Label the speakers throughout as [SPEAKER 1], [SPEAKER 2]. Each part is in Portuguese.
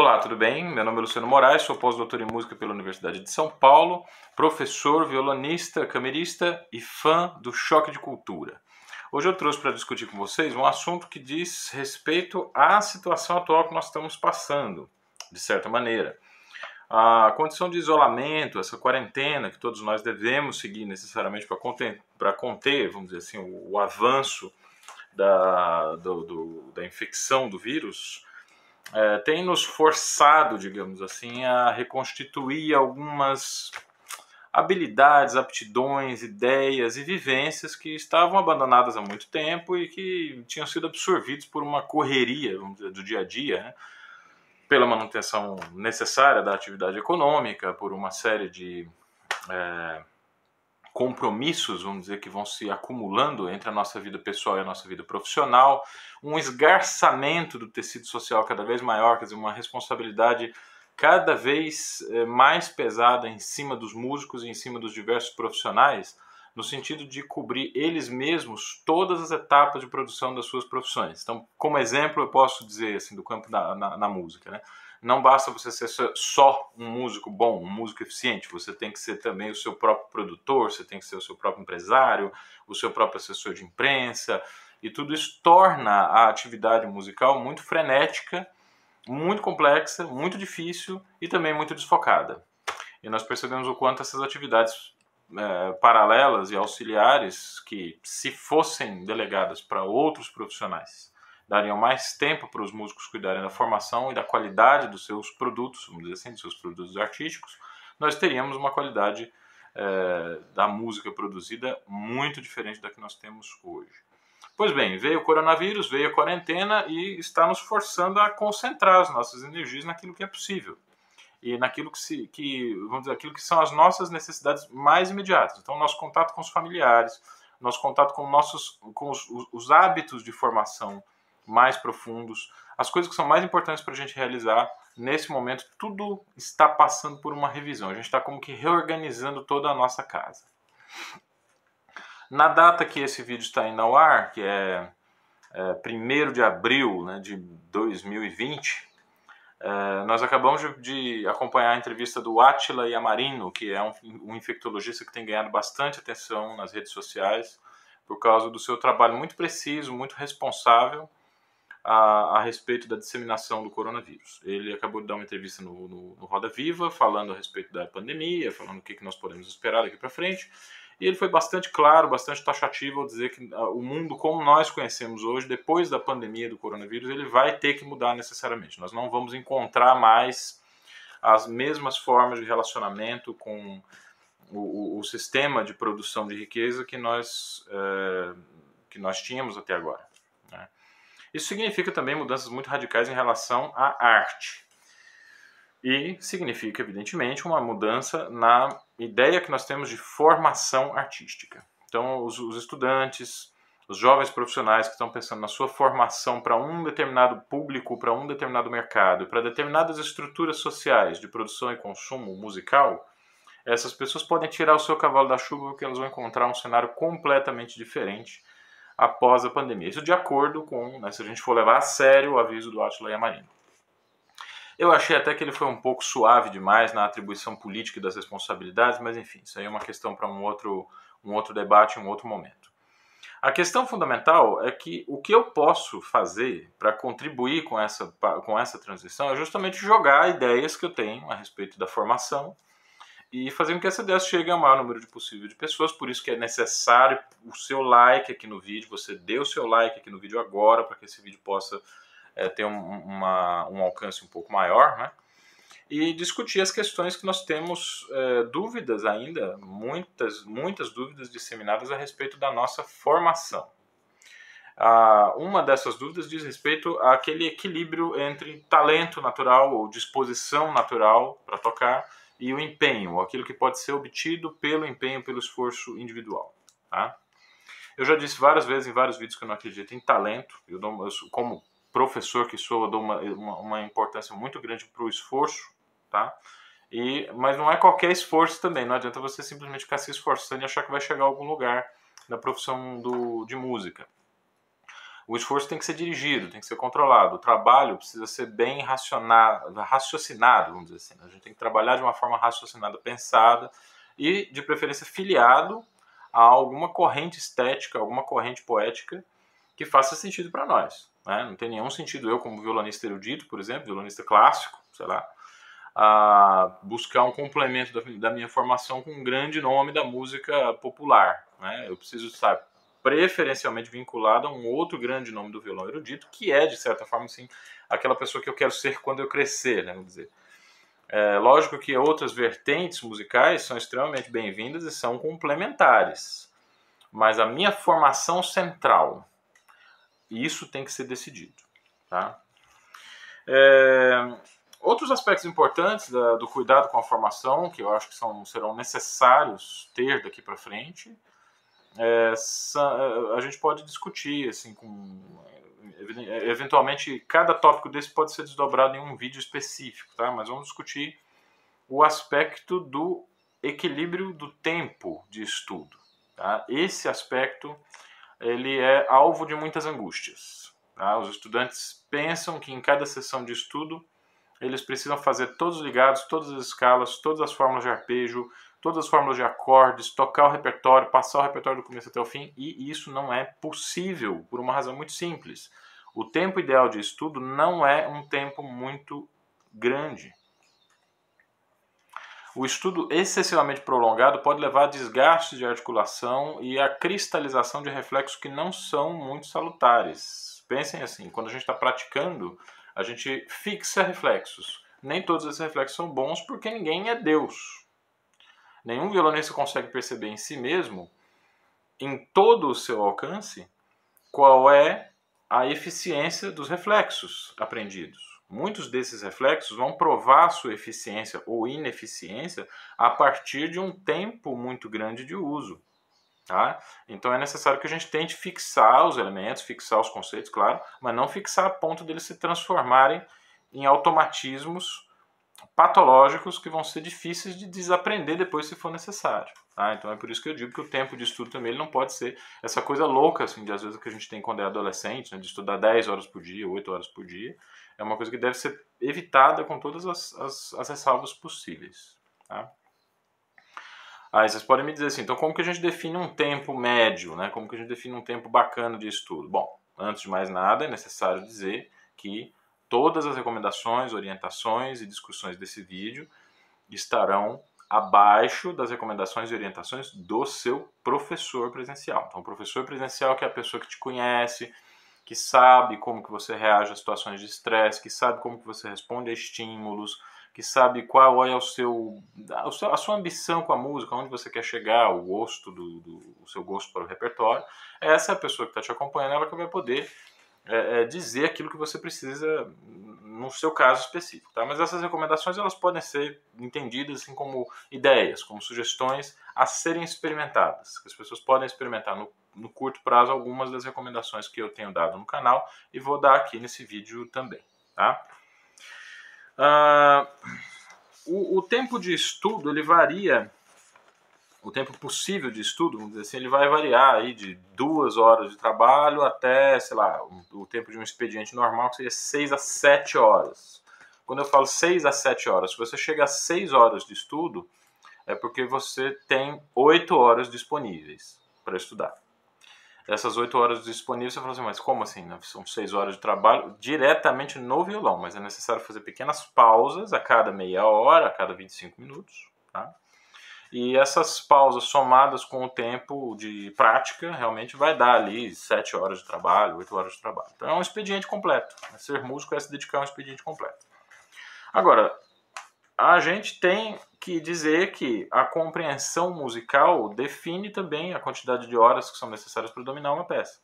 [SPEAKER 1] Olá, tudo bem? Meu nome é Luciano Moraes, sou pós-doutor em música pela Universidade de São Paulo, professor, violonista, camerista e fã do choque de cultura. Hoje eu trouxe para discutir com vocês um assunto que diz respeito à situação atual que nós estamos passando, de certa maneira. A condição de isolamento, essa quarentena que todos nós devemos seguir necessariamente para conter, vamos dizer assim, o, o avanço da, do, do, da infecção do vírus, é, tem nos forçado, digamos assim, a reconstituir algumas habilidades, aptidões, ideias e vivências que estavam abandonadas há muito tempo e que tinham sido absorvidos por uma correria dizer, do dia a dia, né? pela manutenção necessária da atividade econômica, por uma série de é, compromissos, vamos dizer, que vão se acumulando entre a nossa vida pessoal e a nossa vida profissional, um esgarçamento do tecido social cada vez maior, quer dizer, uma responsabilidade cada vez eh, mais pesada em cima dos músicos e em cima dos diversos profissionais, no sentido de cobrir eles mesmos todas as etapas de produção das suas profissões. Então, como exemplo, eu posso dizer assim do campo da na, na música, né? Não basta você ser só um músico bom, um músico eficiente, você tem que ser também o seu próprio produtor, você tem que ser o seu próprio empresário, o seu próprio assessor de imprensa, e tudo isso torna a atividade musical muito frenética, muito complexa, muito difícil e também muito desfocada. E nós percebemos o quanto essas atividades é, paralelas e auxiliares, que se fossem delegadas para outros profissionais, dariam mais tempo para os músicos cuidarem da formação e da qualidade dos seus produtos, vamos dizer assim, dos seus produtos artísticos, nós teríamos uma qualidade é, da música produzida muito diferente da que nós temos hoje. Pois bem, veio o coronavírus, veio a quarentena e está nos forçando a concentrar as nossas energias naquilo que é possível e naquilo que, se, que vamos dizer, aquilo que são as nossas necessidades mais imediatas. Então, nosso contato com os familiares, nosso contato com nossos com os, os hábitos de formação mais profundos, as coisas que são mais importantes para a gente realizar. Nesse momento, tudo está passando por uma revisão. A gente está como que reorganizando toda a nossa casa. Na data que esse vídeo está indo ao ar, que é, é 1 de abril né, de 2020, é, nós acabamos de, de, acompanhar a entrevista do Attila Yamarino, que é um, um infectologista que tem ganhado bastante atenção nas redes sociais por causa do seu trabalho muito preciso, muito responsável a, a, respeito da disseminação do coronavírus. Ele acabou de dar uma entrevista no, no, no Roda Viva, falando a respeito da pandemia, falando o que, que nós podemos esperar daqui para frente. E ele foi bastante claro, bastante taxativo ao dizer que uh, o mundo como nós conhecemos hoje, depois da pandemia do coronavírus, ele vai ter que mudar necessariamente. Nós não vamos encontrar mais as mesmas formas de relacionamento com o, o, o sistema de produção de riqueza que nós, uh, que nós tínhamos até agora. Isso significa também mudanças muito radicais em relação à arte. E significa, evidentemente, uma mudança na ideia que nós temos de formação artística. Então, os, os estudantes, os jovens profissionais que estão pensando na sua formação para um determinado público, para um determinado mercado, para determinadas estruturas sociais de produção e consumo musical, essas pessoas podem tirar o seu cavalo da chuva porque elas vão encontrar um cenário completamente diferente após a pandemia. Isso de acordo com, né, se a gente for levar a sério o aviso do Attila Yamarino. Eu achei até que ele foi um pouco suave demais na atribuição política das responsabilidades, mas enfim, isso aí é uma questão para um outro, um outro debate, um outro momento. A questão fundamental é que o que eu posso fazer para contribuir com essa, com essa transição é justamente jogar ideias que eu tenho a respeito da formação, e fazer com que essa ideia chegue ao maior número de possível de pessoas. Por isso que é necessário o seu like aqui no vídeo. Você dê o seu like aqui no vídeo agora para que esse vídeo possa é, ter um, uma, um alcance um pouco maior, né? E discutir as questões que nós temos é, dúvidas ainda, muitas, muitas dúvidas disseminadas a respeito da nossa formação. Ah, uma dessas dúvidas diz respeito àquele equilíbrio entre talento natural ou disposição natural para tocar e o empenho, aquilo que pode ser obtido pelo empenho, pelo esforço individual. Tá? Eu já disse várias vezes em vários vídeos que eu não acredito em talento. Eu, dou, eu como professor que sou, eu dou uma, uma, uma importância muito grande para o esforço, tá? E, mas não é qualquer esforço também. Não adianta você simplesmente ficar se esforçando e achar que vai chegar a algum lugar na profissão do, de música. O esforço tem que ser dirigido, tem que ser controlado. O trabalho precisa ser bem raciocinado, vamos dizer assim. Né? A gente tem que trabalhar de uma forma raciocinada, pensada e, de preferência, filiado a alguma corrente estética, alguma corrente poética que faça sentido para nós. Né? Não tem nenhum sentido eu, como violonista erudito, por exemplo, violonista clássico, sei lá, a buscar um complemento da, da minha formação com um grande nome da música popular. Né? Eu preciso estar preferencialmente vinculado a um outro grande nome do violão erudito, que é, de certa forma, assim, aquela pessoa que eu quero ser quando eu crescer, né? vamos dizer. É, lógico que outras vertentes musicais são extremamente bem-vindas e são complementares, mas a minha formação central, isso tem que ser decidido. Tá? É, outros aspectos importantes da, do cuidado com a formação, que eu acho que são, serão necessários ter daqui para frente, é, a gente pode discutir assim com eventualmente cada tópico desse pode ser desdobrado em um vídeo específico, tá? Mas vamos discutir o aspecto do equilíbrio do tempo de estudo. Tá? Esse aspecto ele é alvo de muitas angústias. Tá? Os estudantes pensam que em cada sessão de estudo eles precisam fazer todos os ligados, todas as escalas, todas as fórmulas de arpejo, todas as fórmulas de acordes, tocar o repertório, passar o repertório do começo até o fim, e isso não é possível por uma razão muito simples. O tempo ideal de estudo não é um tempo muito grande. O estudo excessivamente prolongado pode levar a desgaste de articulação e a cristalização de reflexos que não são muito salutares. Pensem assim, quando a gente está praticando, a gente fixa reflexos. Nem todos esses reflexos são bons porque ninguém é Deus. Nenhum violonista consegue perceber em si mesmo, em todo o seu alcance, qual é a eficiência dos reflexos aprendidos. Muitos desses reflexos vão provar sua eficiência ou ineficiência a partir de um tempo muito grande de uso. Tá? Então é necessário que a gente tente fixar os elementos, fixar os conceitos, claro, mas não fixar a ponto deles se transformarem em automatismos patológicos que vão ser difíceis de desaprender depois se for necessário. Tá? Então é por isso que eu digo que o tempo de estudo também não pode ser essa coisa louca, assim, de às vezes que a gente tem quando é adolescente, né, de estudar 10 horas por dia, 8 horas por dia. É uma coisa que deve ser evitada com todas as, as, as ressalvas possíveis. Tá? Aí vocês podem me dizer assim, então como que a gente define um tempo médio, né? Como que a gente define um tempo bacana de estudo? Bom, antes de mais nada, é necessário dizer que todas as recomendações, orientações e discussões desse vídeo estarão abaixo das recomendações e orientações do seu professor presencial. Então, o professor presencial que é a pessoa que te conhece, que sabe como que você reage a situações de estresse, que sabe como que você responde a estímulos, que sabe qual é o seu, a sua ambição com a música, onde você quer chegar, o gosto do, do o seu gosto para o repertório. Essa é a pessoa que está te acompanhando, ela que vai poder é, é, dizer aquilo que você precisa no seu caso específico, tá? Mas essas recomendações elas podem ser entendidas assim como ideias, como sugestões a serem experimentadas. As pessoas podem experimentar no, no curto prazo algumas das recomendações que eu tenho dado no canal e vou dar aqui nesse vídeo também, tá? Uh, o, o tempo de estudo ele varia o tempo possível de estudo, vamos dizer assim, ele vai variar aí de duas horas de trabalho até, sei lá, o tempo de um expediente normal, que seria seis a sete horas. Quando eu falo seis a sete horas, se você chega a seis horas de estudo, é porque você tem oito horas disponíveis para estudar. Essas oito horas disponíveis, você fala assim, mas como assim? Né? São seis horas de trabalho diretamente no violão, mas é necessário fazer pequenas pausas a cada meia hora, a cada 25 minutos, tá? E essas pausas somadas com o tempo de prática realmente vai dar ali 7 horas de trabalho, 8 horas de trabalho. Então é um expediente completo. Ser músico é se dedicar a um expediente completo. Agora, a gente tem que dizer que a compreensão musical define também a quantidade de horas que são necessárias para dominar uma peça.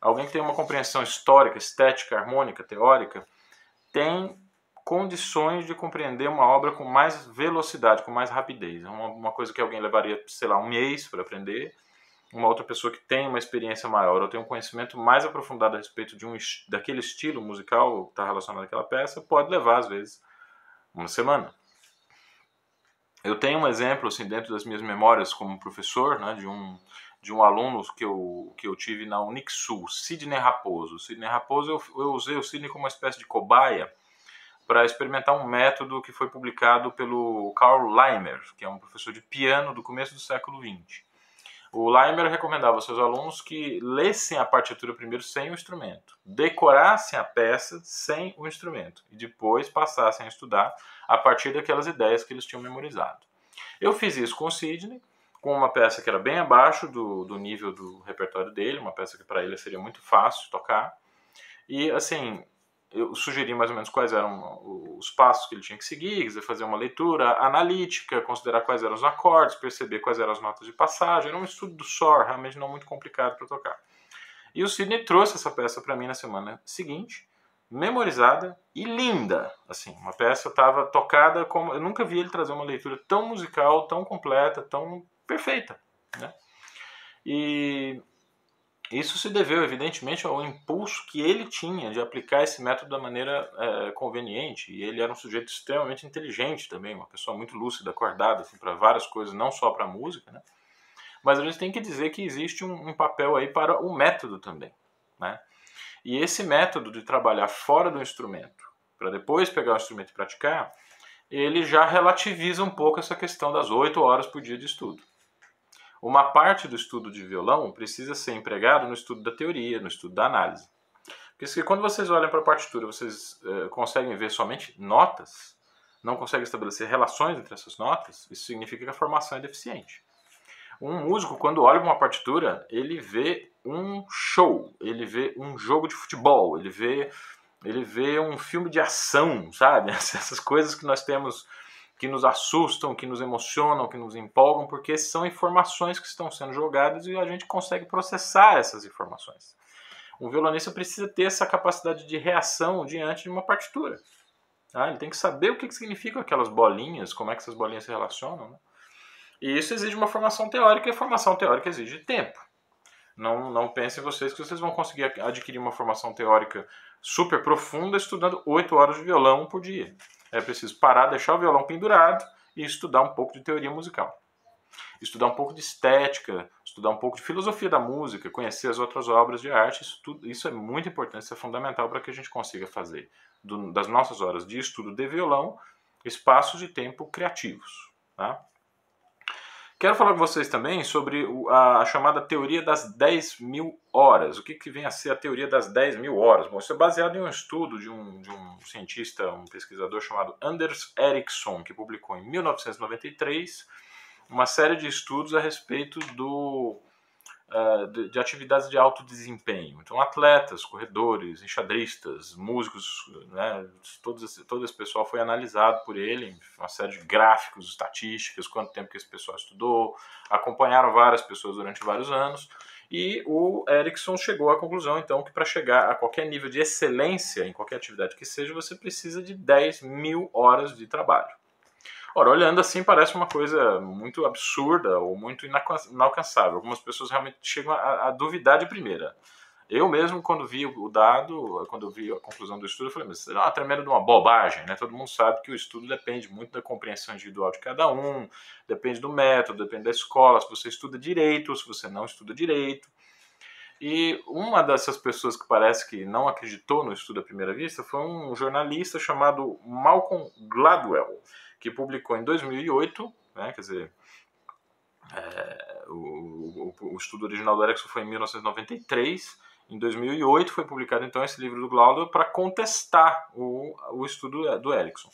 [SPEAKER 1] Alguém que tem uma compreensão histórica, estética, harmônica, teórica, tem condições de compreender uma obra com mais velocidade, com mais rapidez. É uma, uma coisa que alguém levaria, sei lá, um mês para aprender, uma outra pessoa que tem uma experiência maior ou tem um conhecimento mais aprofundado a respeito de um daquele estilo musical que está relacionado àquela peça, pode levar, às vezes, uma semana. Eu tenho um exemplo, assim, dentro das minhas memórias como professor, né, de um, de um aluno que eu, que eu tive na Unixul, Sidney Raposo. Sidney Raposo, eu, eu usei o Sidney como uma espécie de cobaia para experimentar um método que foi publicado pelo Karl Leimer, que é um professor de piano do começo do século XX. O Leimer recomendava aos seus alunos que lessem a partitura primeiro sem o instrumento, decorassem a peça sem o instrumento e depois passassem a estudar a partir daquelas ideias que eles tinham memorizado. Eu fiz isso com o Sidney, com uma peça que era bem abaixo do, do nível do repertório dele, uma peça que para ele seria muito fácil tocar. E assim, eu sugeri mais ou menos quais eram os passos que ele tinha que seguir, fazer uma leitura analítica, considerar quais eram os acordes, perceber quais eram as notas de passagem. Era um estudo do SOR, realmente não muito complicado para tocar. E o Sidney trouxe essa peça para mim na semana seguinte, memorizada e linda. Assim, uma peça estava tocada como eu nunca vi ele trazer uma leitura tão musical, tão completa, tão perfeita, né? E isso se deveu, evidentemente, ao impulso que ele tinha de aplicar esse método da maneira é, conveniente. E ele era um sujeito extremamente inteligente também, uma pessoa muito lúcida, acordada assim, para várias coisas, não só para a música. Né? Mas a gente tem que dizer que existe um, um papel aí para o método também. Né? E esse método de trabalhar fora do instrumento, para depois pegar o instrumento e praticar, ele já relativiza um pouco essa questão das oito horas por dia de estudo. Uma parte do estudo de violão precisa ser empregado no estudo da teoria, no estudo da análise. Porque quando vocês olham para a partitura, vocês eh, conseguem ver somente notas, não conseguem estabelecer relações entre essas notas, isso significa que a formação é deficiente. Um músico, quando olha para uma partitura, ele vê um show, ele vê um jogo de futebol, ele vê, ele vê um filme de ação, sabe? Essas coisas que nós temos que nos assustam, que nos emocionam, que nos empolgam, porque são informações que estão sendo jogadas e a gente consegue processar essas informações. Um violonista precisa ter essa capacidade de reação diante de uma partitura. Tá? Ele tem que saber o que, que significam aquelas bolinhas, como é que essas bolinhas se relacionam. Né? E isso exige uma formação teórica, e a formação teórica exige tempo. Não, não pensem vocês que vocês vão conseguir adquirir uma formação teórica super profunda estudando 8 horas de violão por dia. É preciso parar, deixar o violão pendurado e estudar um pouco de teoria musical. Estudar um pouco de estética, estudar um pouco de filosofia da música, conhecer as outras obras de arte, isso, tudo, isso é muito importante, isso é fundamental para que a gente consiga fazer do, das nossas horas de estudo de violão espaços de tempo criativos. Tá? Quero falar com vocês também sobre a, chamada teoria das 10 mil horas. O que, que vem a ser a teoria das 10 mil horas? Bom, isso é baseado em um estudo de um, de um cientista, um pesquisador chamado Anders Ericsson, que publicou em 1993 uma série de estudos a respeito do de, de, atividades de alto desempenho. Então, atletas, corredores, enxadristas, músicos, né, todo, esse, todo esse pessoal foi analisado por ele, uma série de gráficos, estatísticas, quanto tempo que esse pessoal estudou, acompanharam várias pessoas durante vários anos. E o Erickson chegou à conclusão, então, que para chegar a qualquer nível de excelência em qualquer atividade que seja, você precisa de 10 mil horas de trabalho. Ora, olhando assim parece uma coisa muito absurda ou muito inalcançável. Algumas pessoas realmente chegam a, a duvidar de primeira. Eu mesmo, quando vi o dado, quando vi a conclusão do estudo, falei, mas isso é uma tremenda uma bobagem, né? Todo mundo sabe que o estudo depende muito da compreensão individual de cada um, depende do método, depende da escola, se você estuda direito ou se você não estuda direito. E uma dessas pessoas que parece que não acreditou no estudo à primeira vista foi um jornalista chamado Malcolm Gladwell que publicou em 2008, né, quer dizer, é, o, o, o, estudo original do Erickson foi em 1993, em 2008 foi publicado então esse livro do Glauber para contestar o, o estudo do Erickson.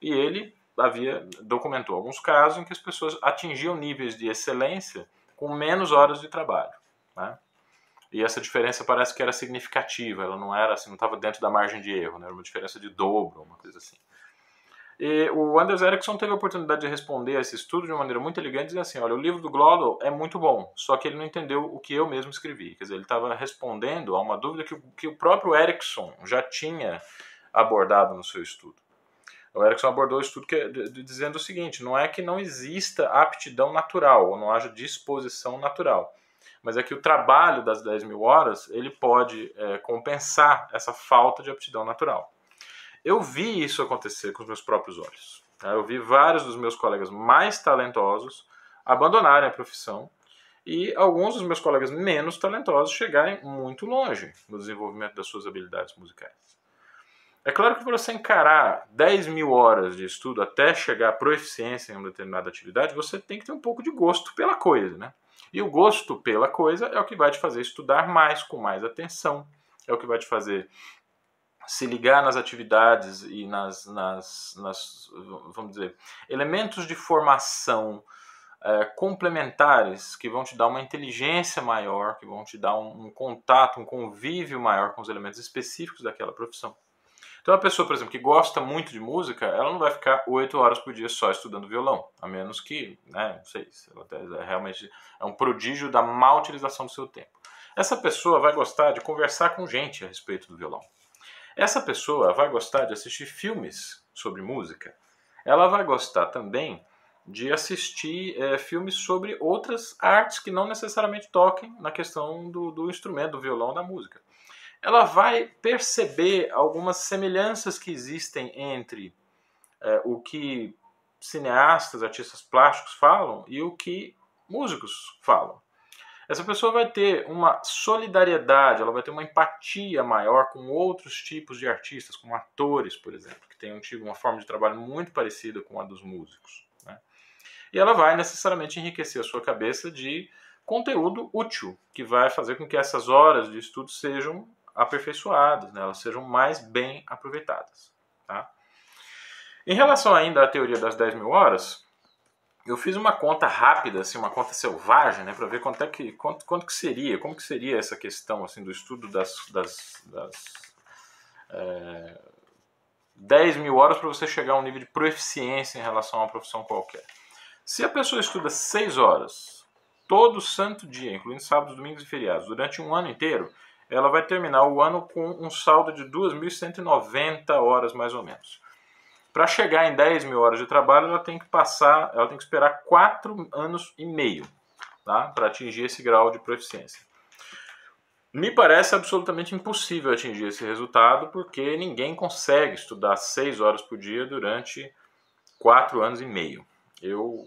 [SPEAKER 1] E ele havia documentou alguns casos em que as pessoas atingiam níveis de excelência com menos horas de trabalho, né? E essa diferença parece que era significativa, ela não era assim, não estava dentro da margem de erro, né? era uma diferença de dobro, uma coisa assim. E o Anders Ericsson teve a oportunidade de responder a esse estudo de uma maneira muito elegante, dizendo assim, olha, o livro do Glodal é muito bom, só que ele não entendeu o que eu mesmo escrevi. Quer dizer, ele estava respondendo a uma dúvida que, que o próprio Ericsson já tinha abordado no seu estudo. O Erickson abordou o estudo que, de, de, dizendo o seguinte: não é que não exista aptidão natural, ou não haja disposição natural, mas é que o trabalho das 10 mil horas ele pode é, compensar essa falta de aptidão natural. Eu vi isso acontecer com os meus próprios olhos. Tá? Eu vi vários dos meus colegas mais talentosos abandonarem a profissão e alguns dos meus colegas menos talentosos chegarem muito longe no desenvolvimento das suas habilidades musicais. É claro que para você encarar 10 mil horas de estudo até chegar à proficiência em uma determinada atividade, você tem que ter um pouco de gosto pela coisa, né? E o gosto pela coisa é o que vai te fazer estudar mais, com mais atenção, é o que vai te fazer se ligar nas atividades e nas, nas, nas vamos dizer, elementos de formação é, complementares que vão te dar uma inteligência maior, que vão te dar um, um, contato, um convívio maior com os elementos específicos daquela profissão. Então, a pessoa, por exemplo, que gosta muito de música, ela não vai ficar oito horas por dia só estudando violão, a menos que, né, não sei, ela é realmente é um prodígio da má utilização do seu tempo. Essa pessoa vai gostar de conversar com gente a respeito do violão. Essa pessoa vai gostar de assistir filmes sobre música. Ela vai gostar também de assistir é, filmes sobre outras artes que não necessariamente toquem na questão do, do instrumento, do violão, da música. Ela vai perceber algumas semelhanças que existem entre é, o que cineastas, artistas plásticos falam e o que músicos falam essa pessoa vai ter uma solidariedade, ela vai ter uma empatia maior com outros tipos de artistas, como atores, por exemplo, que têm tido uma forma de trabalho muito parecida com a dos músicos. Né? E ela vai necessariamente enriquecer a sua cabeça de conteúdo útil, que vai fazer com que essas horas de estudo sejam aperfeiçoadas, né? elas sejam mais bem aproveitadas. Tá? Em relação ainda à teoria das 10 mil horas, eu fiz uma conta rápida, assim, uma conta selvagem, né, para ver quanto é que quanto, quanto que seria, como que seria essa questão assim do estudo das, das, das é, 10 mil horas para você chegar a um nível de proficiência em relação a uma profissão qualquer. Se a pessoa estuda 6 horas todo santo dia, incluindo sábados, domingos e feriados, durante um ano inteiro, ela vai terminar o ano com um saldo de 2.190 horas mais ou menos. Para chegar em 10 mil horas de trabalho, ela tem que passar, ela tem que esperar 4 anos e meio tá? para atingir esse grau de proficiência. Me parece absolutamente impossível atingir esse resultado, porque ninguém consegue estudar 6 horas por dia durante 4 anos e meio. Eu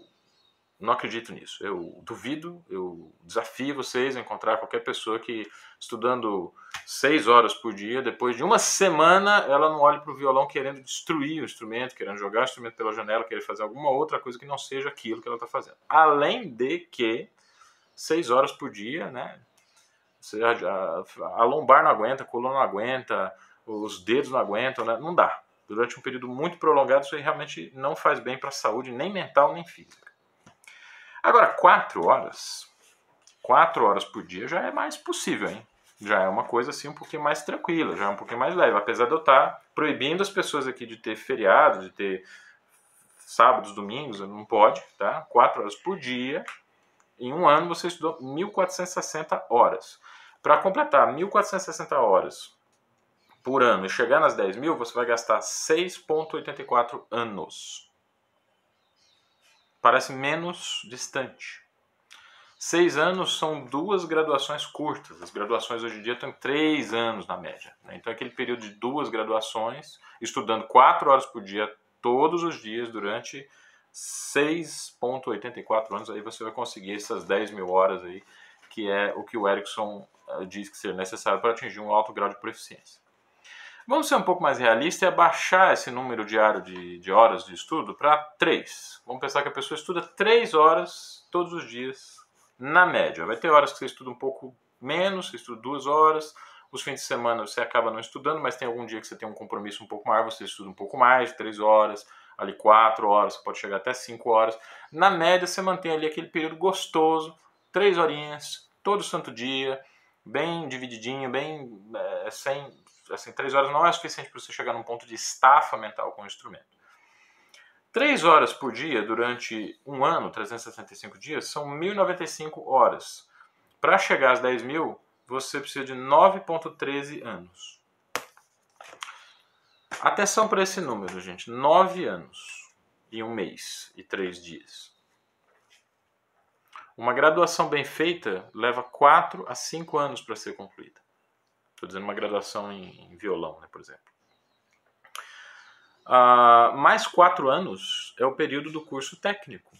[SPEAKER 1] não acredito nisso. Eu duvido, eu desafio vocês a encontrar qualquer pessoa que, estudando seis horas por dia, depois de uma semana, ela não olhe para o violão querendo destruir o instrumento, querendo jogar o instrumento pela janela, querendo fazer alguma outra coisa que não seja aquilo que ela está fazendo. Além de que, seis horas por dia, né? A, a lombar não aguenta, a coluna não aguenta, os dedos não aguentam, né? não dá. Durante um período muito prolongado, isso aí realmente não faz bem para a saúde, nem mental, nem física. Agora, quatro horas, quatro horas por dia já é mais possível, hein? Já é uma coisa assim um pouquinho mais tranquila, já é um pouquinho mais leve. Apesar de eu estar proibindo as pessoas aqui de ter feriado, de ter sábados, domingos, não pode, tá? Quatro horas por dia. Em um ano você estudou 1.460 horas. Para completar 1.460 horas por ano e chegar nas 10 mil, você vai gastar 6,84 anos parece menos distante. Seis anos são duas graduações curtas. As graduações hoje em dia estão três anos na média. Né? Então, aquele período de duas graduações, estudando quatro horas por dia, todos os dias, durante 6,84 anos, aí você vai conseguir essas 10 mil horas aí, que é o que o Erickson uh, diz que ser necessário para atingir um alto grau de proficiência. Vamos ser um pouco mais realista e abaixar esse número diário de, de horas de estudo para 3. Vamos pensar que a pessoa estuda 3 horas todos os dias, na média. Vai ter horas que você estuda um pouco menos, você estuda 2 horas. Os fins de semana você acaba não estudando, mas tem algum dia que você tem um compromisso um pouco maior, você estuda um pouco mais, 3 horas, ali 4 horas, pode chegar até 5 horas. Na média, você mantém ali aquele período gostoso, 3 horinhas, todo santo dia, bem divididinho, bem é, sem, assim, três horas não é suficiente para você chegar num ponto de estafa mental com o instrumento. Três horas por dia durante um ano, 365 dias, são 1.095 horas. Para chegar às 10 mil, você precisa de 9,13 anos. Atenção para esse número, gente. 9 anos e um mês e três dias. Uma graduação bem feita leva 4 a 5 anos para ser concluída. Estou dizendo uma graduação em, em violão, né, por exemplo. Uh, mais quatro anos é o período do curso técnico.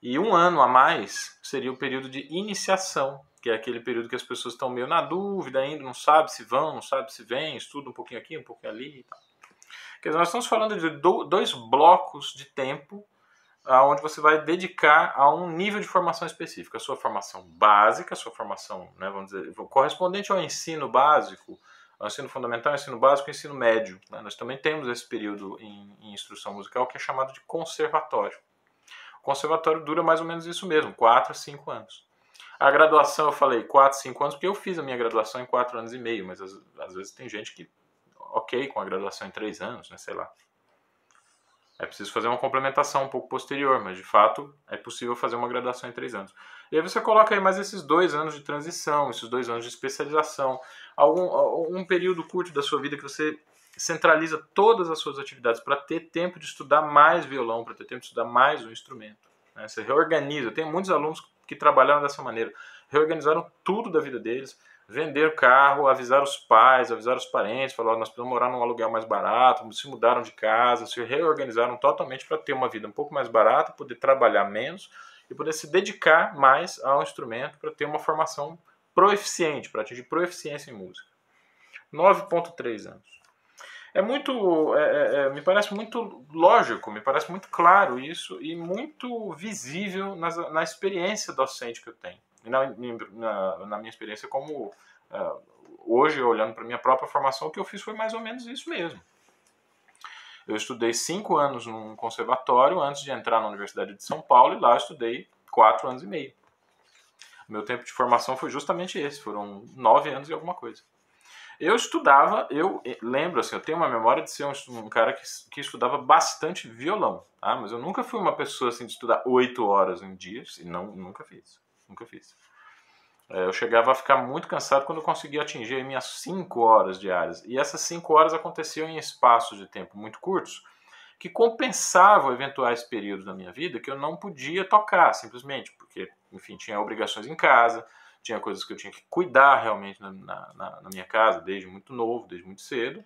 [SPEAKER 1] E um ano a mais seria o período de iniciação, que é aquele período que as pessoas estão meio na dúvida ainda, não sabe se vão, não sabe se vêm, estuda um pouquinho aqui, um pouquinho ali e tal. Quer dizer, nós estamos falando de dois blocos de tempo onde você vai dedicar a um nível de formação específica. A sua formação básica, a sua formação, né, vamos dizer, correspondente ao ensino básico, ao ensino fundamental, ensino básico e ensino médio. Né? Nós também temos esse período em, em, instrução musical que é chamado de conservatório. O conservatório dura mais ou menos isso mesmo, 4 a 5 anos. A graduação, eu falei 4, 5 anos, porque eu fiz a minha graduação em 4 anos e meio, mas às, às vezes tem gente que, ok, com a graduação em 3 anos, né, sei lá. É preciso fazer uma complementação um pouco posterior, mas de fato é possível fazer uma graduação em três anos. E aí você coloca aí mais esses dois anos de transição, esses dois anos de especialização, algum um período curto da sua vida que você centraliza todas as suas atividades para ter tempo de estudar mais violão, para ter tempo de estudar mais o instrumento. Né? Você reorganiza. Tem muitos alunos que trabalharam dessa maneira, reorganizaram tudo da vida deles, vender carro, avisar os pais, avisar os parentes, falar, nós precisamos morar num aluguel mais barato, se mudaram de casa, se reorganizaram totalmente para ter uma vida um pouco mais barata, poder trabalhar menos e poder se dedicar mais ao instrumento para ter uma formação proeficiente, para atingir proeficiência em música. 9.3 anos. É muito, é, é, é, me parece muito lógico, me parece muito claro isso e muito visível na, na experiência docente que eu tenho na, na, na minha experiência como uh, hoje olhando para minha própria formação o que eu fiz foi mais ou menos isso mesmo eu estudei cinco anos num conservatório antes de entrar na Universidade de São Paulo e lá estudei quatro anos e meio meu tempo de formação foi justamente esse foram nove anos e alguma coisa eu estudava, eu lembro assim, eu tenho uma memória de ser um, um cara que, que estudava bastante violão, tá? mas eu nunca fui uma pessoa assim de estudar oito horas em dia, e não, nunca fiz. Nunca fiz. É, eu chegava a ficar muito cansado quando eu conseguia atingir minhas 5 horas diárias. E essas 5 horas aconteciam em espaços de tempo muito curtos, que compensavam eventuais períodos da minha vida que eu não podia tocar, simplesmente, porque, enfim, tinha obrigações em casa, tinha coisas que eu tinha que cuidar realmente na, na, na minha casa, desde muito novo, desde muito cedo.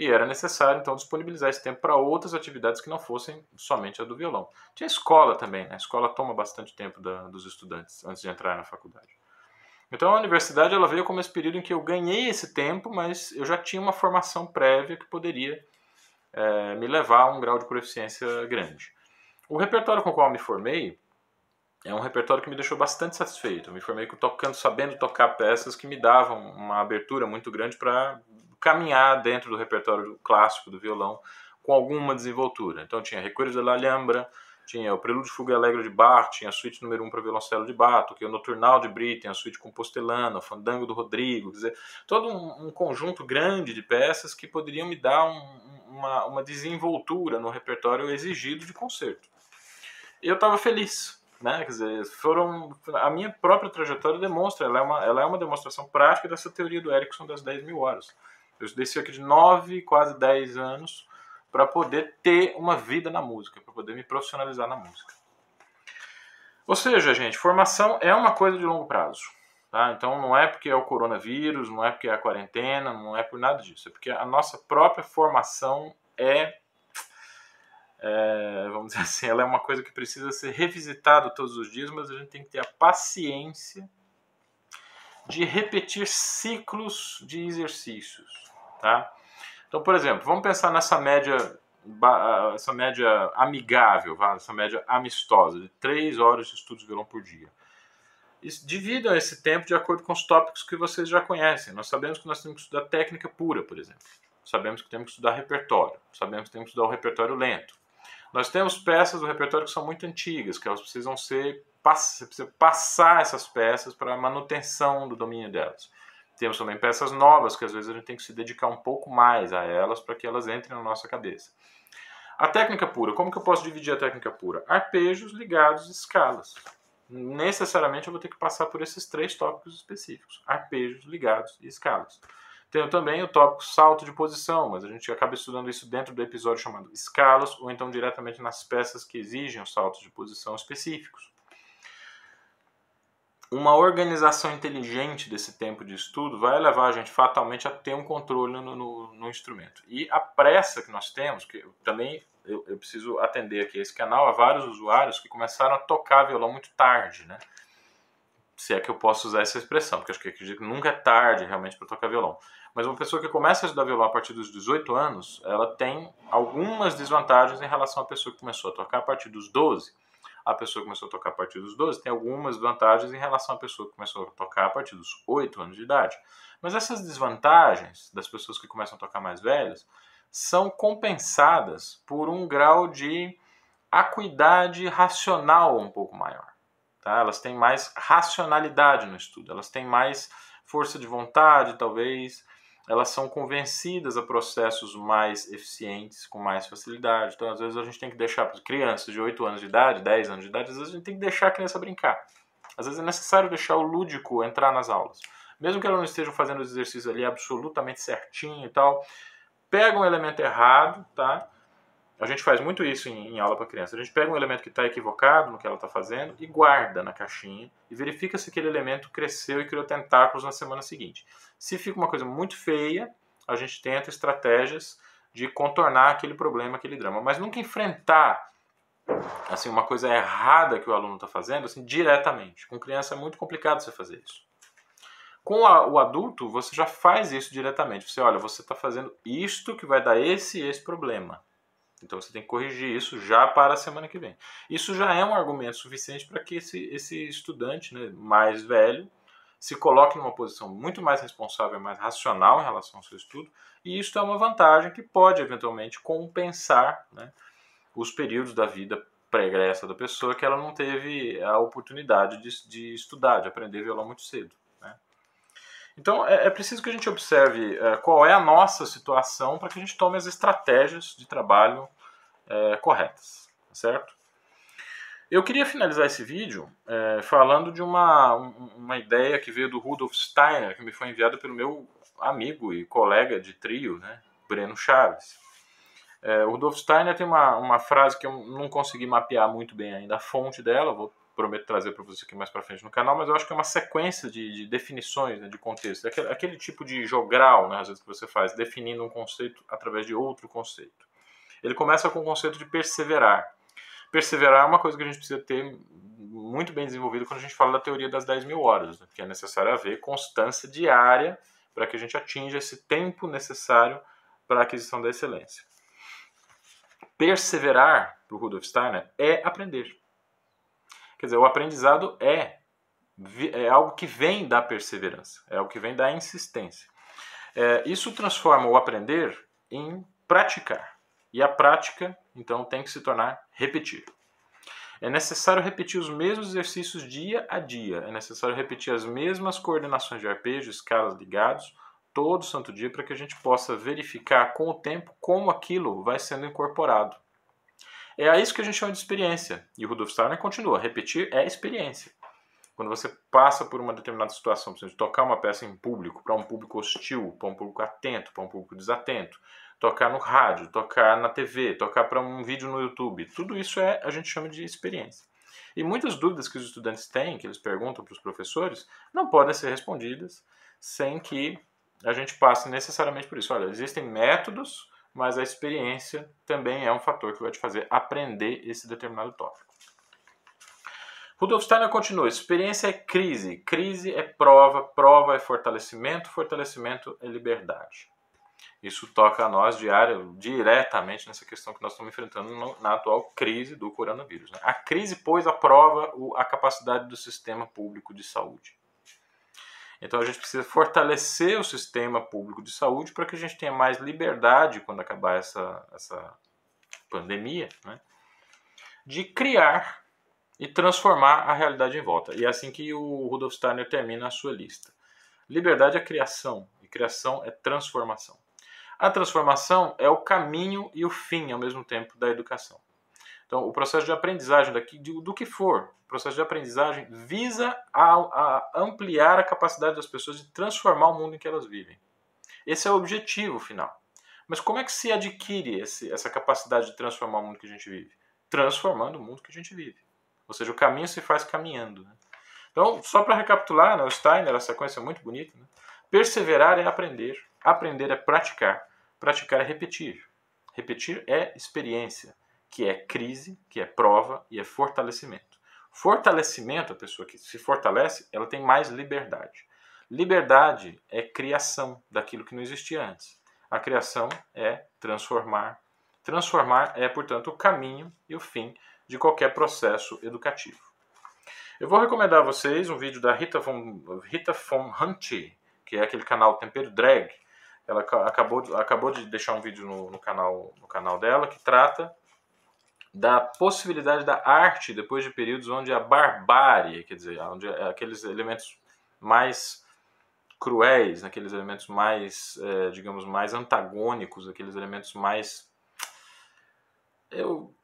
[SPEAKER 1] E era necessário, então, disponibilizar esse tempo para outras atividades que não fossem somente a do violão. Tinha escola também, né? A escola toma bastante tempo da, dos estudantes antes de entrar na faculdade. Então, a universidade ela veio como esse período em que eu ganhei esse tempo, mas eu já tinha uma formação prévia que poderia é, me levar a um grau de proficiência grande. O repertório com o qual me formei é um repertório que me deixou bastante satisfeito. Eu me formei tocando, sabendo tocar peças que me davam uma abertura muito grande para caminhar dentro do repertório clássico do violão com alguma desenvoltura. Então tinha Recuerdos de la Alhambra, tinha o Prelúdio Fuga Alegre de Bach, tinha a suíte número 1 um para violoncelo de Bach, que é o Noturnal de Britten, a suíte compostelana, o Fandango do Rodrigo, quer dizer, todo um, um conjunto grande de peças que poderiam me dar um, uma, uma desenvoltura no repertório exigido de concerto. Eu estava feliz, né? Quer dizer, foram a minha própria trajetória demonstra, ela é uma, ela é uma demonstração prática dessa teoria do Erickson das 10 mil horas. Eu estudei cerca de 9, quase 10 anos para poder ter uma vida na música, para poder me profissionalizar na música. Ou seja, gente, formação é uma coisa de longo prazo. Tá? Então não é porque é o coronavírus, não é porque é a quarentena, não é por nada disso. É porque a nossa própria formação é, é vamos dizer assim, ela é uma coisa que precisa ser revisitada todos os dias, mas a gente tem que ter a paciência de repetir ciclos de exercícios. Tá? Então, por exemplo, vamos pensar nessa média, essa média amigável, essa média amistosa, de 3 horas de estudos de violão por dia. Dividam esse tempo de acordo com os tópicos que vocês já conhecem. Nós sabemos que nós temos que estudar técnica pura, por exemplo. Sabemos que temos que estudar repertório. Sabemos que temos que estudar o repertório lento. Nós temos peças do repertório que são muito antigas, que elas precisam ser você precisa passar essas peças para a manutenção do domínio delas. Temos também peças novas que às vezes a gente tem que se dedicar um pouco mais a elas para que elas entrem na nossa cabeça. A técnica pura, como que eu posso dividir a técnica pura? Arpejos ligados a escalas. Necessariamente eu vou ter que passar por esses três tópicos específicos: arpejos ligados e escalas. Tenho também o tópico salto de posição, mas a gente acaba estudando isso dentro do episódio chamado escalas, ou então diretamente nas peças que exigem os saltos de posição específicos. uma organização inteligente desse tempo de estudo vai levar a gente fatalmente a ter um controle no, no, no instrumento. E a pressa que nós temos, que eu, também eu, eu, preciso atender aqui esse canal a vários usuários que começaram a tocar violão muito tarde, né? Se é que eu posso usar essa expressão, porque acho que acredito que nunca é tarde realmente para tocar violão. Mas uma pessoa que começa a estudar violão a partir dos 18 anos, ela tem algumas desvantagens em relação à pessoa que começou a tocar a partir dos 12 a pessoa que começou a tocar a partir dos 12 tem algumas vantagens em relação à pessoa que começou a tocar a partir dos 8 anos de idade. Mas essas desvantagens das pessoas que começam a tocar mais velhas são compensadas por um grau de acuidade racional um pouco maior. Tá? Elas têm mais racionalidade no estudo, elas têm mais força de vontade, talvez, elas são convencidas a processos mais eficientes, com mais facilidade. Então, às vezes, a gente tem que deixar para crianças de 8 anos de idade, 10 anos de idade, às vezes a gente tem que deixar a criança brincar. Às vezes é necessário deixar o lúdico entrar nas aulas. Mesmo que ela não esteja fazendo os exercícios ali absolutamente certinho e tal, pega um elemento errado, tá? A gente faz muito isso em, em aula para criança. A gente pega um elemento que está equivocado no que ela está fazendo e guarda na caixinha e verifica se aquele elemento cresceu e criou tentáculos na semana seguinte. Se fica uma coisa muito feia, a gente tenta estratégias de contornar aquele problema, aquele drama, mas nunca enfrentar assim uma coisa errada que o aluno está fazendo assim diretamente. Com criança é muito complicado você fazer isso. Com a, o adulto, você já faz isso diretamente. Você olha, você está fazendo isto que vai dar esse esse problema. Então você tem que corrigir isso já para a semana que vem. Isso já é um argumento suficiente para que esse, esse estudante né, mais velho se coloque numa posição muito mais responsável, mais racional em relação ao seu estudo, e isso é uma vantagem que pode eventualmente compensar né, os períodos da vida pregressa da pessoa que ela não teve a oportunidade de, de estudar, de aprender violão muito cedo. Então é, é, preciso que a gente observe é, qual é a nossa situação para que a gente tome as estratégias de trabalho é, corretas, tá certo? Eu queria finalizar esse vídeo é, falando de uma, uma ideia que veio do Rudolf Steiner, que me foi enviada pelo meu amigo e colega de trio, né, Breno Chaves. É, o Rudolf Steiner tem uma, uma frase que eu não consegui mapear muito bem ainda a fonte dela, vou prometo trazer para você aqui mais para frente no canal, mas eu acho que é uma sequência de, de definições, né, de contexto, aquele, aquele, tipo de jogral, né, às vezes que você faz, definindo um conceito através de outro conceito. Ele começa com o conceito de perseverar. Perseverar é uma coisa que a gente precisa ter muito bem desenvolvido quando a gente fala da teoria das 10 mil horas, né, que é necessário haver constância diária para que a gente atinja esse tempo necessário para a aquisição da excelência. Perseverar, para o Rudolf Steiner, é aprender. Quer dizer, o aprendizado é, é algo que vem da perseverança, é algo que vem da insistência. É, isso transforma o aprender em praticar. E a prática, então, tem que se tornar repetir. É necessário repetir os mesmos exercícios dia a dia. É necessário repetir as mesmas coordenações de arpejo, escalas ligados, todo santo dia, para que a gente possa verificar com o tempo como aquilo vai sendo incorporado. É isso que a gente chama de experiência. E o Rudolf Steiner continua: repetir é experiência. Quando você passa por uma determinada situação, por exemplo, tocar uma peça em público, para um público hostil, para um público atento, para um público desatento, tocar no rádio, tocar na TV, tocar para um vídeo no YouTube, tudo isso é a gente chama de experiência. E muitas dúvidas que os estudantes têm, que eles perguntam para os professores, não podem ser respondidas sem que a gente passe necessariamente por isso. Olha, existem métodos mas a experiência também é um fator que vai te fazer aprender esse determinado tópico. Rudolf Steiner continua: experiência é crise, crise é prova, prova é fortalecimento, fortalecimento é liberdade. Isso toca a nós diário, diretamente nessa questão que nós estamos enfrentando na atual crise do coronavírus. Né? A crise pôs à prova a capacidade do sistema público de saúde. Então a gente precisa fortalecer o sistema público de saúde para que a gente tenha mais liberdade quando acabar essa, essa pandemia, né? de criar e transformar a realidade em volta. E é assim que o Rudolf Steiner termina a sua lista. Liberdade é criação, e criação é transformação. A transformação é o caminho e o fim ao mesmo tempo da educação. Então, o processo de aprendizagem daqui, do que for, o processo de aprendizagem visa a, a ampliar a capacidade das pessoas de transformar o mundo em que elas vivem. Esse é o objetivo final. Mas como é que se adquire esse, essa capacidade de transformar o mundo que a gente vive? Transformando o mundo que a gente vive. Ou seja, o caminho se faz caminhando. Né? Então, só para recapitular, né, o Steiner, a sequência é muito bonita. Né? Perseverar é aprender, aprender é praticar, praticar é repetir. Repetir é experiência, que é crise, que é prova e é fortalecimento. Fortalecimento, a pessoa que se fortalece, ela tem mais liberdade. Liberdade é criação daquilo que não existia antes. A criação é transformar. Transformar é, portanto, o caminho e o fim de qualquer processo educativo. Eu vou recomendar a vocês um vídeo da Rita von, Rita von Hunt, que é aquele canal Tempero Drag. Ela acabou, acabou de deixar um vídeo no, no, canal, no canal dela que trata da possibilidade da arte depois de períodos onde a barbárie, quer dizer, onde aqueles elementos mais cruéis, aqueles elementos mais, é, digamos, mais antagônicos, aqueles elementos mais. Eu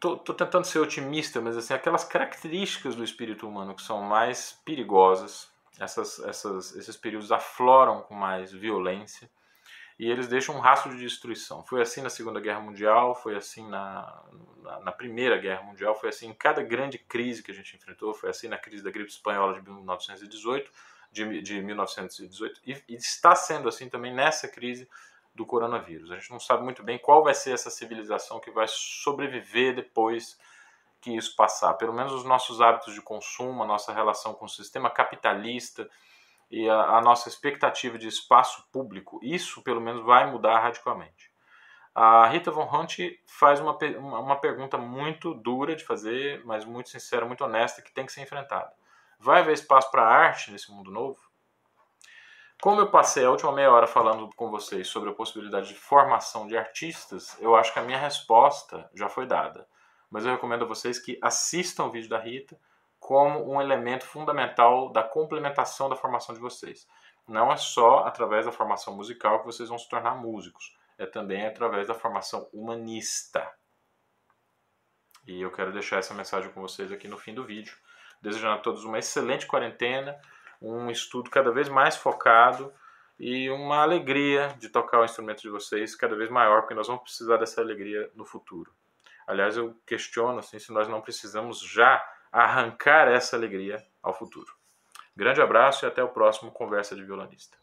[SPEAKER 1] tô, tentando ser otimista, mas assim, aquelas características do espírito humano que são mais perigosas, essas, essas, esses períodos afloram com mais violência e eles deixam um rastro de destruição. Foi assim na Segunda Guerra Mundial, foi assim na, na, na, Primeira Guerra Mundial, foi assim em cada grande crise que a gente enfrentou, foi assim na crise da gripe espanhola de 1918, de, de 1918 e, e está sendo assim também nessa crise do coronavírus. A gente não sabe muito bem qual vai ser essa civilização que vai sobreviver depois que isso passar. Pelo menos os nossos hábitos de consumo, a nossa relação com o sistema capitalista e a, a nossa expectativa de espaço público, isso pelo menos vai mudar radicalmente. A Rita Von Hunt faz uma, uma pergunta muito dura de fazer, mas muito sincera, muito honesta, que tem que ser enfrentada. Vai haver espaço para arte nesse mundo novo? Como eu passei a última meia hora falando com vocês sobre a possibilidade de formação de artistas, eu acho que a minha resposta já foi dada. Mas eu recomendo a vocês que assistam o vídeo da Rita como um elemento fundamental da complementação da formação de vocês. Não é só através da formação musical que vocês vão se tornar músicos, é também através da formação humanista. E eu quero deixar essa mensagem com vocês aqui no fim do vídeo desejando a todos uma excelente quarentena, um estudo cada vez mais focado e uma alegria de tocar o instrumento de vocês cada vez maior, porque nós vamos precisar dessa alegria no futuro. Aliás, eu questiono assim, se nós não precisamos já arrancar essa alegria ao futuro. Grande abraço e até o próximo Conversa de Violonista.